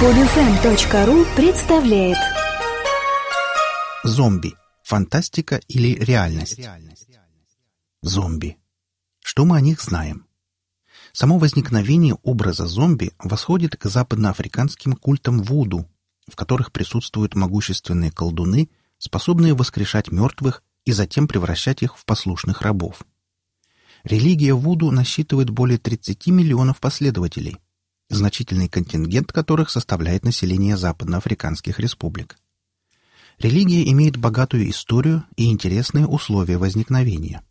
Podfm.ru представляет Зомби. Фантастика или реальность? Зомби. Что мы о них знаем? Само возникновение образа зомби восходит к западноафриканским культам Вуду, в которых присутствуют могущественные колдуны, способные воскрешать мертвых и затем превращать их в послушных рабов. Религия Вуду насчитывает более 30 миллионов последователей, значительный контингент которых составляет население западноафриканских республик. Религия имеет богатую историю и интересные условия возникновения.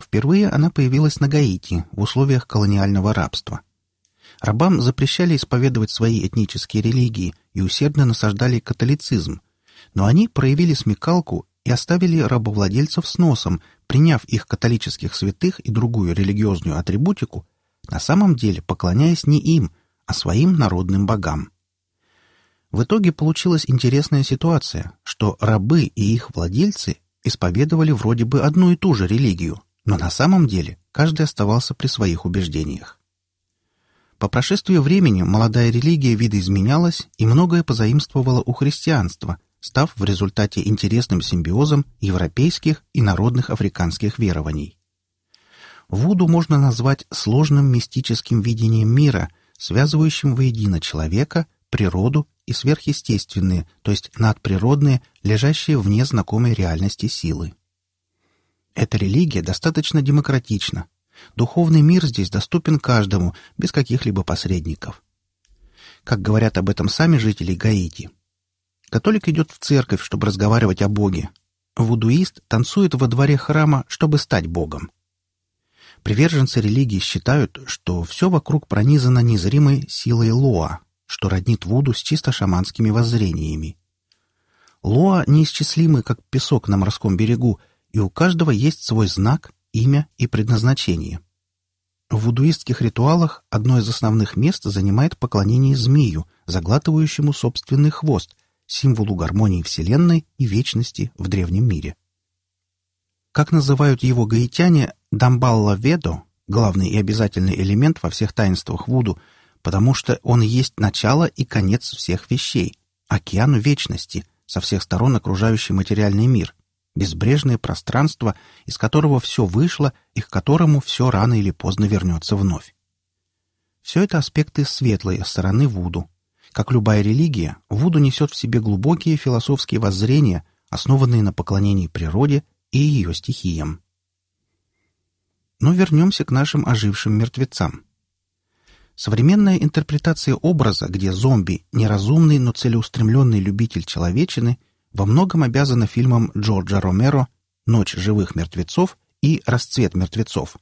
Впервые она появилась на Гаити в условиях колониального рабства. Рабам запрещали исповедовать свои этнические религии и усердно насаждали католицизм, но они проявили смекалку и оставили рабовладельцев с носом, приняв их католических святых и другую религиозную атрибутику, на самом деле поклоняясь не им, а своим народным богам. В итоге получилась интересная ситуация, что рабы и их владельцы исповедовали вроде бы одну и ту же религию, но на самом деле каждый оставался при своих убеждениях. По прошествии времени молодая религия видоизменялась и многое позаимствовала у христианства, став в результате интересным симбиозом европейских и народных африканских верований. Вуду можно назвать сложным мистическим видением мира, связывающим воедино человека, природу и сверхъестественные, то есть надприродные, лежащие вне знакомой реальности силы. Эта религия достаточно демократична. Духовный мир здесь доступен каждому, без каких-либо посредников. Как говорят об этом сами жители Гаити. Католик идет в церковь, чтобы разговаривать о Боге. Вудуист танцует во дворе храма, чтобы стать Богом. Приверженцы религии считают, что все вокруг пронизано незримой силой Лоа, что роднит Вуду с чисто шаманскими воззрениями. Лоа неисчислимы, как песок на морском берегу, и у каждого есть свой знак, имя и предназначение. В вудуистских ритуалах одно из основных мест занимает поклонение змею, заглатывающему собственный хвост, символу гармонии Вселенной и вечности в древнем мире. Как называют его гаитяне, Дамбалла Ведо — главный и обязательный элемент во всех таинствах Вуду, потому что он есть начало и конец всех вещей, океану вечности, со всех сторон окружающий материальный мир — безбрежное пространство, из которого все вышло и к которому все рано или поздно вернется вновь. Все это аспекты светлой стороны Вуду. Как любая религия, Вуду несет в себе глубокие философские воззрения, основанные на поклонении природе и ее стихиям. Но вернемся к нашим ожившим мертвецам. Современная интерпретация образа, где зомби — неразумный, но целеустремленный любитель человечины, во многом обязана фильмам Джорджа Ромеро «Ночь живых мертвецов» и «Расцвет мертвецов».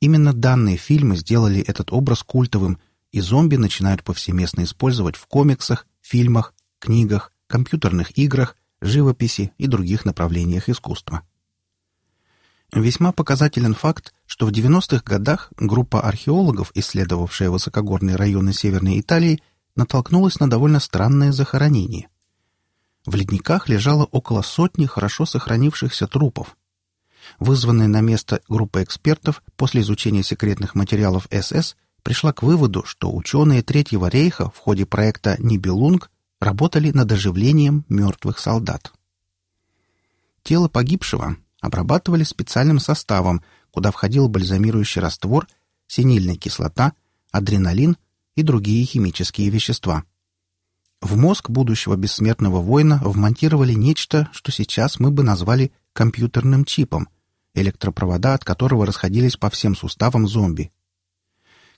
Именно данные фильмы сделали этот образ культовым, и зомби начинают повсеместно использовать в комиксах, фильмах, книгах, компьютерных играх, живописи и других направлениях искусства. Весьма показателен факт, что в 90-х годах группа археологов, исследовавшая высокогорные районы Северной Италии, натолкнулась на довольно странное захоронение. В ледниках лежало около сотни хорошо сохранившихся трупов. Вызванная на место группа экспертов после изучения секретных материалов СС пришла к выводу, что ученые Третьего рейха в ходе проекта «Нибелунг» работали над оживлением мертвых солдат. Тело погибшего обрабатывали специальным составом, куда входил бальзамирующий раствор, синильная кислота, адреналин и другие химические вещества – в мозг будущего бессмертного воина вмонтировали нечто, что сейчас мы бы назвали компьютерным чипом, электропровода от которого расходились по всем суставам зомби.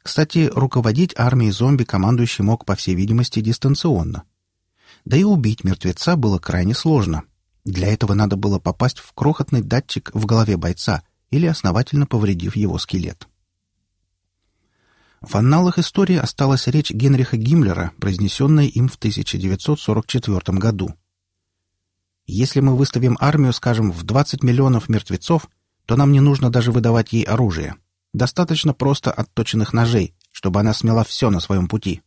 Кстати, руководить армией зомби командующий мог, по всей видимости, дистанционно. Да и убить мертвеца было крайне сложно. Для этого надо было попасть в крохотный датчик в голове бойца или основательно повредив его скелет. В анналах истории осталась речь Генриха Гиммлера, произнесенная им в 1944 году. «Если мы выставим армию, скажем, в 20 миллионов мертвецов, то нам не нужно даже выдавать ей оружие. Достаточно просто отточенных ножей, чтобы она смела все на своем пути».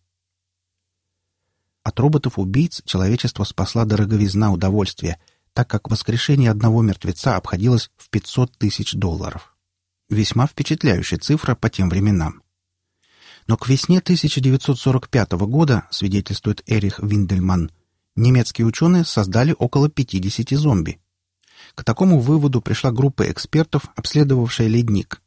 От роботов-убийц человечество спасла дороговизна удовольствия, так как воскрешение одного мертвеца обходилось в 500 тысяч долларов. Весьма впечатляющая цифра по тем временам. Но к весне 1945 года, свидетельствует Эрих Виндельман, немецкие ученые создали около 50 зомби. К такому выводу пришла группа экспертов, обследовавшая ледник.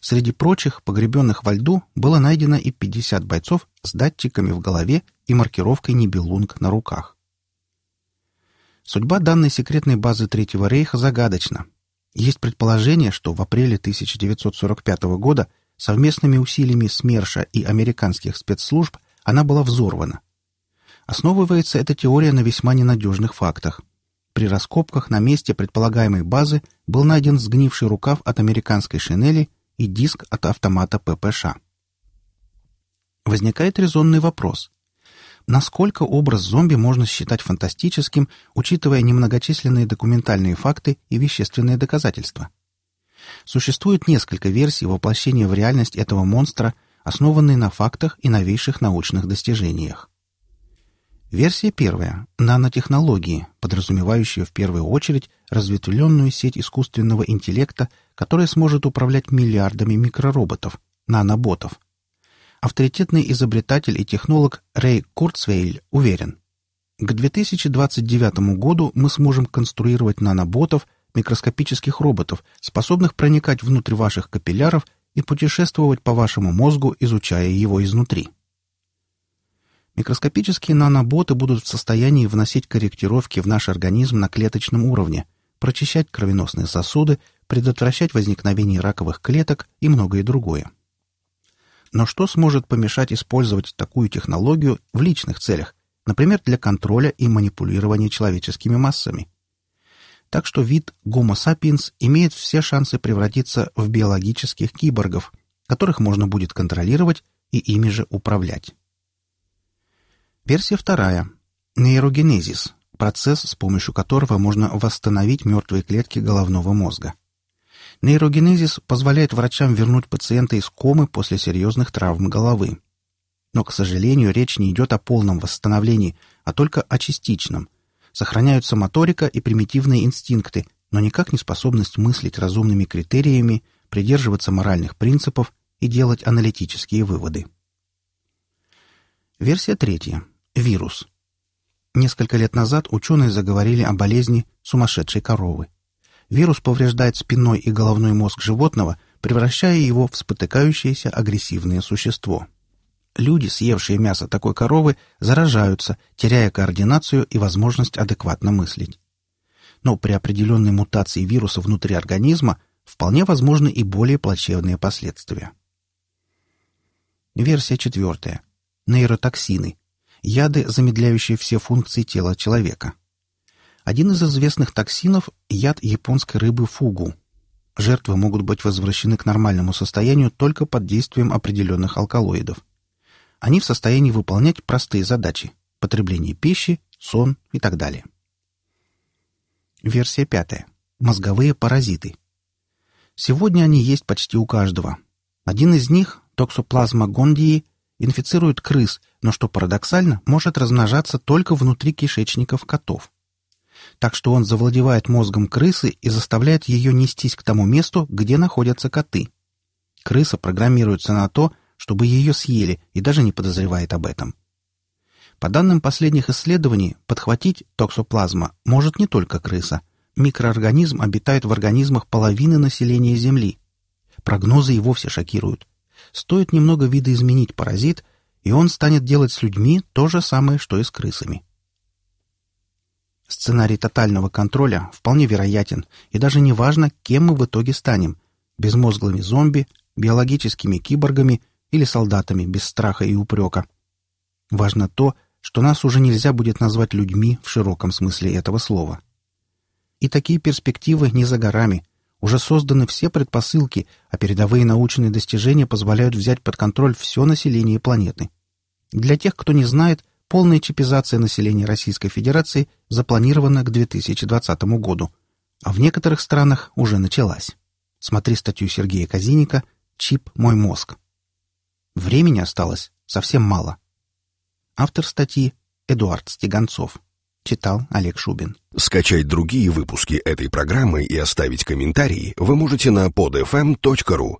Среди прочих, погребенных во льду, было найдено и 50 бойцов с датчиками в голове и маркировкой «Нибелунг» на руках. Судьба данной секретной базы Третьего рейха загадочна. Есть предположение, что в апреле 1945 года совместными усилиями СМЕРШа и американских спецслужб она была взорвана. Основывается эта теория на весьма ненадежных фактах – при раскопках на месте предполагаемой базы был найден сгнивший рукав от американской шинели и диск от автомата ППШ. Возникает резонный вопрос. Насколько образ зомби можно считать фантастическим, учитывая немногочисленные документальные факты и вещественные доказательства? Существует несколько версий воплощения в реальность этого монстра, основанные на фактах и новейших научных достижениях. Версия первая – нанотехнологии, подразумевающие в первую очередь разветвленную сеть искусственного интеллекта, которая сможет управлять миллиардами микророботов, наноботов. Авторитетный изобретатель и технолог Рэй Курцвейль уверен, к 2029 году мы сможем конструировать наноботов, микроскопических роботов, способных проникать внутрь ваших капилляров и путешествовать по вашему мозгу, изучая его изнутри. Микроскопические наноботы будут в состоянии вносить корректировки в наш организм на клеточном уровне, прочищать кровеносные сосуды, предотвращать возникновение раковых клеток и многое другое. Но что сможет помешать использовать такую технологию в личных целях, например, для контроля и манипулирования человеческими массами? Так что вид Homo sapiens имеет все шансы превратиться в биологических киборгов, которых можно будет контролировать и ими же управлять. Версия вторая. Нейрогенезис – процесс, с помощью которого можно восстановить мертвые клетки головного мозга. Нейрогенезис позволяет врачам вернуть пациента из комы после серьезных травм головы. Но, к сожалению, речь не идет о полном восстановлении, а только о частичном. Сохраняются моторика и примитивные инстинкты, но никак не способность мыслить разумными критериями, придерживаться моральных принципов и делать аналитические выводы. Версия третья. Вирус. Несколько лет назад ученые заговорили о болезни сумасшедшей коровы. Вирус повреждает спинной и головной мозг животного, превращая его в спотыкающееся агрессивное существо. Люди, съевшие мясо такой коровы, заражаются, теряя координацию и возможность адекватно мыслить. Но при определенной мутации вируса внутри организма вполне возможны и более плачевные последствия. Версия четвертая. Нейротоксины – яды, замедляющие все функции тела человека. Один из известных токсинов – яд японской рыбы фугу. Жертвы могут быть возвращены к нормальному состоянию только под действием определенных алкалоидов. Они в состоянии выполнять простые задачи – потребление пищи, сон и так далее. Версия пятая. Мозговые паразиты. Сегодня они есть почти у каждого. Один из них, токсоплазма гондии, инфицирует крыс, но, что парадоксально, может размножаться только внутри кишечников котов. Так что он завладевает мозгом крысы и заставляет ее нестись к тому месту, где находятся коты. Крыса программируется на то, чтобы ее съели и даже не подозревает об этом. По данным последних исследований, подхватить токсоплазма может не только крыса. Микроорганизм обитает в организмах половины населения Земли. Прогнозы и вовсе шокируют. Стоит немного видоизменить паразит, и он станет делать с людьми то же самое, что и с крысами. Сценарий тотального контроля вполне вероятен, и даже не важно, кем мы в итоге станем – безмозглыми зомби, биологическими киборгами или солдатами без страха и упрека. Важно то, что нас уже нельзя будет назвать людьми в широком смысле этого слова. И такие перспективы не за горами – уже созданы все предпосылки, а передовые научные достижения позволяют взять под контроль все население планеты. Для тех, кто не знает, полная чипизация населения Российской Федерации запланирована к 2020 году, а в некоторых странах уже началась. Смотри статью Сергея Казиника «Чип мой мозг». Времени осталось совсем мало. Автор статьи Эдуард Стеганцов. Читал Олег Шубин. Скачать другие выпуски этой программы и оставить комментарии вы можете на podfm.ru.